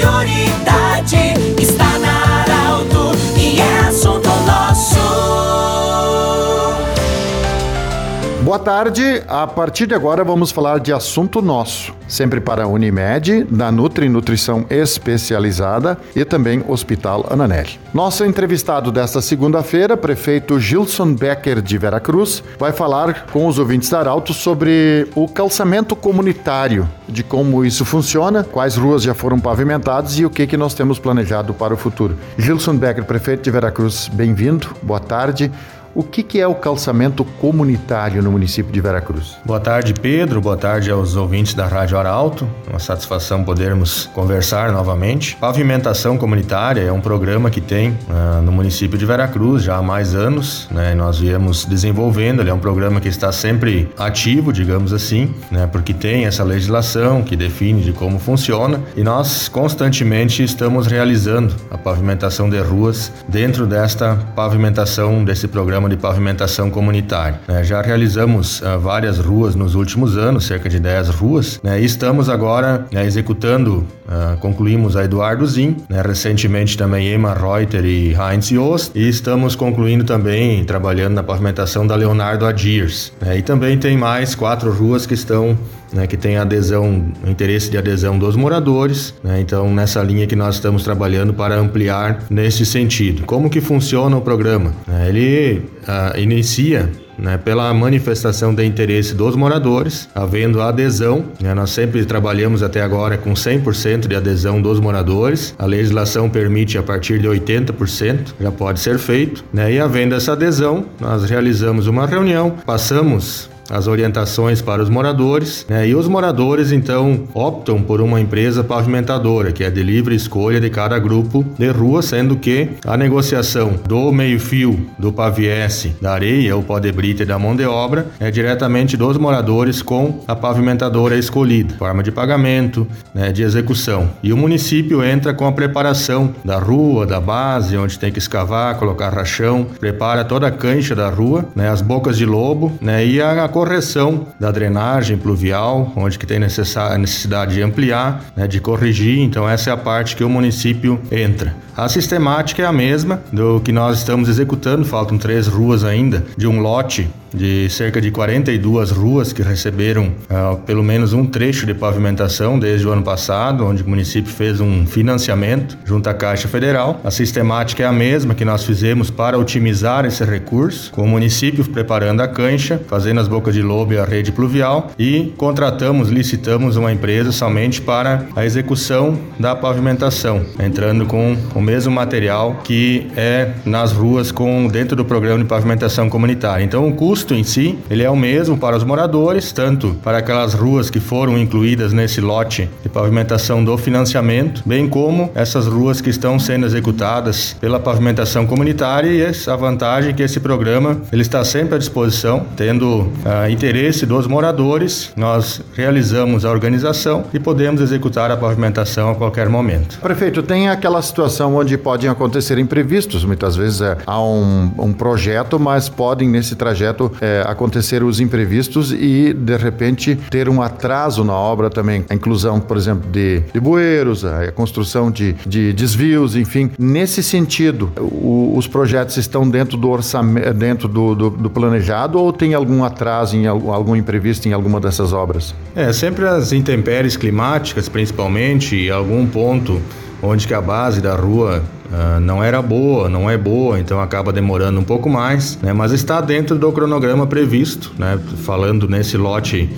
prioridade tarde. A partir de agora vamos falar de assunto nosso, sempre para a Unimed, da Nutri Nutrição Especializada e também Hospital Ananelli. Nosso entrevistado desta segunda-feira, prefeito Gilson Becker de Veracruz, vai falar com os ouvintes da Arauto sobre o calçamento comunitário, de como isso funciona, quais ruas já foram pavimentadas e o que que nós temos planejado para o futuro. Gilson Becker, prefeito de Veracruz, bem-vindo. Boa tarde. O que, que, é o calçamento comunitário no município de Veracruz? Boa tarde, Pedro. Boa tarde aos ouvintes da Rádio Arauto. Uma satisfação podermos conversar novamente. Pavimentação comunitária é um programa que tem uh, no município de Veracruz já há mais anos. Né? Nós viemos desenvolvendo. Ele é um programa que está sempre ativo, digamos assim, né? porque tem essa legislação que define de como funciona e nós constantemente estamos realizando a pavimentação de ruas dentro desta pavimentação desse programa programa de pavimentação comunitária. Né? Já realizamos uh, várias ruas nos últimos anos, cerca de 10 ruas, né? e estamos agora né, executando, uh, concluímos a Eduardo Zin, né? recentemente também Emma Reuter e Heinz Jost, e estamos concluindo também, trabalhando na pavimentação da Leonardo Adiers. Né? E também tem mais quatro ruas que estão né, que tem adesão, interesse de adesão dos moradores. Né, então, nessa linha que nós estamos trabalhando para ampliar nesse sentido. Como que funciona o programa? Né, ele ah, inicia né, pela manifestação de interesse dos moradores, havendo adesão. Né, nós sempre trabalhamos até agora com 100% de adesão dos moradores. A legislação permite a partir de 80%, já pode ser feito. Né, e havendo essa adesão, nós realizamos uma reunião, passamos as orientações para os moradores, né? e os moradores então optam por uma empresa pavimentadora, que é de livre escolha de cada grupo de rua, sendo que a negociação do meio-fio, do paviesse, da areia, o pó de brita e da mão de obra é diretamente dos moradores com a pavimentadora escolhida, forma de pagamento, né, de execução. E o município entra com a preparação da rua, da base, onde tem que escavar, colocar rachão, prepara toda a cancha da rua, né, as bocas de lobo, né, e a correção da drenagem pluvial, onde que tem necessidade de ampliar, né, de corrigir. Então essa é a parte que o município entra. A sistemática é a mesma do que nós estamos executando, faltam três ruas ainda de um lote de cerca de 42 ruas que receberam uh, pelo menos um trecho de pavimentação desde o ano passado, onde o município fez um financiamento junto à Caixa Federal. A sistemática é a mesma que nós fizemos para otimizar esse recurso, com o município preparando a cancha, fazendo as bocas de lobo e a rede pluvial e contratamos, licitamos uma empresa somente para a execução da pavimentação, entrando com o mesmo material que é nas ruas com dentro do programa de pavimentação comunitária. Então o custo em si, ele é o mesmo para os moradores, tanto para aquelas ruas que foram incluídas nesse lote de pavimentação do financiamento, bem como essas ruas que estão sendo executadas pela pavimentação comunitária e essa vantagem que esse programa ele está sempre à disposição, tendo uh, interesse dos moradores, nós realizamos a organização e podemos executar a pavimentação a qualquer momento. Prefeito, tem aquela situação onde podem acontecer imprevistos. Muitas vezes é, há um, um, projeto, mas podem nesse trajeto é, acontecer os imprevistos e de repente ter um atraso na obra também. A inclusão, por exemplo, de, de bueiros, a construção de, de desvios, enfim. Nesse sentido, o, os projetos estão dentro do orçamento, dentro do, do, do planejado ou tem algum atraso em algum, algum imprevisto em alguma dessas obras? É, sempre as intempéries climáticas, principalmente, algum ponto onde que a base da rua uh, não era boa, não é boa, então acaba demorando um pouco mais, né? mas está dentro do cronograma previsto, né? falando nesse lote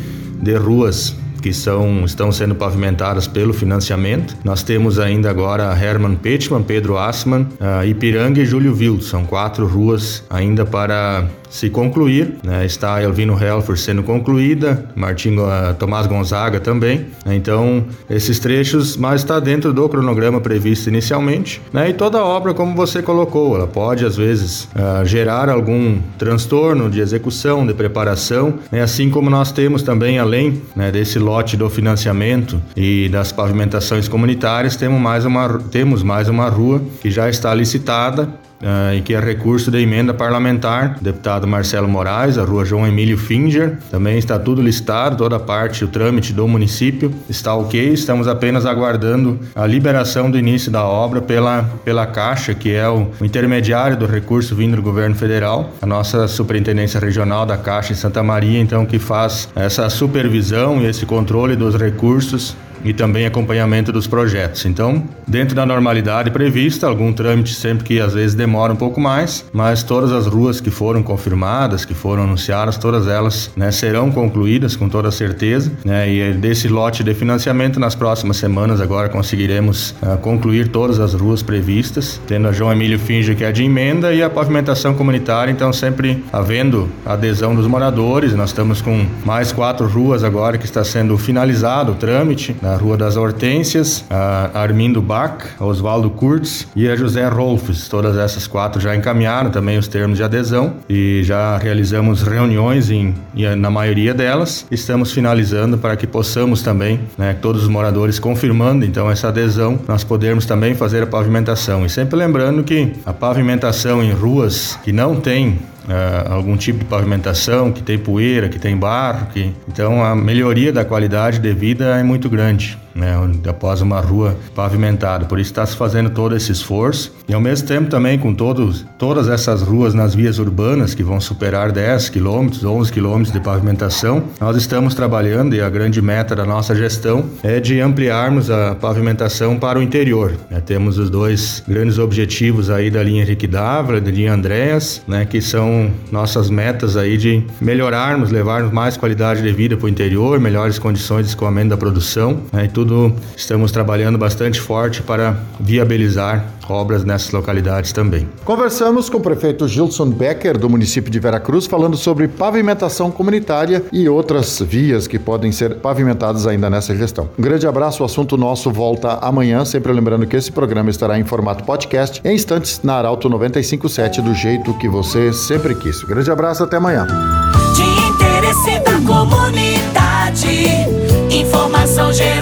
de ruas que são, estão sendo pavimentadas pelo financiamento. Nós temos ainda agora Herman Petman, Pedro Assman, uh, Ipiranga e Júlio Wild. São quatro ruas ainda para se concluir. Né? Está Elvino Helfer sendo concluída, Martim uh, Tomás Gonzaga também. Né? Então, esses trechos, mas está dentro do cronograma previsto inicialmente. Né? E toda obra, como você colocou, ela pode às vezes uh, gerar algum transtorno de execução, de preparação, né? assim como nós temos também, além né, desse lote do financiamento e das pavimentações comunitárias, temos mais uma, temos mais uma rua que já está licitada uh, e que é recurso da emenda parlamentar, deputado deputado Marcelo Moraes, a rua João Emílio Finger. Também está tudo listado, toda a parte, o trâmite do município está ok. Estamos apenas aguardando a liberação do início da obra pela, pela Caixa, que é o, o intermediário do recurso vindo do governo federal. A nossa superintendência regional da Caixa em Santa Maria, então, que faz essa supervisão e esse controle dos recursos e também acompanhamento dos projetos. Então, dentro da normalidade prevista, algum trâmite sempre que às vezes demora um pouco mais, mas todas as ruas que foram confirmadas, que foram anunciadas, todas elas né, serão concluídas com toda certeza. Né, e desse lote de financiamento, nas próximas semanas agora conseguiremos uh, concluir todas as ruas previstas, tendo a João Emílio Finge que é de emenda e a pavimentação comunitária, então sempre havendo adesão dos moradores. Nós estamos com mais quatro ruas agora que está sendo finalizado o trâmite. Né, a Rua das Hortênsias, a Armindo Bach, a Oswaldo Kurtz e a José Rolfes. Todas essas quatro já encaminharam também os termos de adesão e já realizamos reuniões em, na maioria delas. Estamos finalizando para que possamos também, né, todos os moradores confirmando então essa adesão, nós podermos também fazer a pavimentação. E sempre lembrando que a pavimentação em ruas que não tem uh, algum tipo de pavimentação que tem poeira, que tem barro, que... então a melhoria da qualidade de vida é muito grande né, após uma rua pavimentada. Por isso está se fazendo todo esse esforço e ao mesmo tempo também com todos, todas essas ruas nas vias urbanas que vão superar 10 quilômetros, 11 quilômetros de pavimentação, nós estamos trabalhando e a grande meta da nossa gestão é de ampliarmos a pavimentação para o interior. Né, temos os dois grandes objetivos aí da linha Henrique Dávila, da linha Andréas, né, que são nossas metas aí de melhorarmos, levarmos mais qualidade de vida para o interior, melhores condições de escoamento da produção né, e tudo tudo estamos trabalhando bastante forte para viabilizar obras nessas localidades também. Conversamos com o prefeito Gilson Becker, do município de Veracruz, falando sobre pavimentação comunitária e outras vias que podem ser pavimentadas ainda nessa gestão. Um grande abraço, o assunto nosso volta amanhã, sempre lembrando que esse programa estará em formato podcast em instantes na Arauto 957, do jeito que você sempre quis. Um grande abraço, até amanhã. De interesse da comunidade. Informação gerando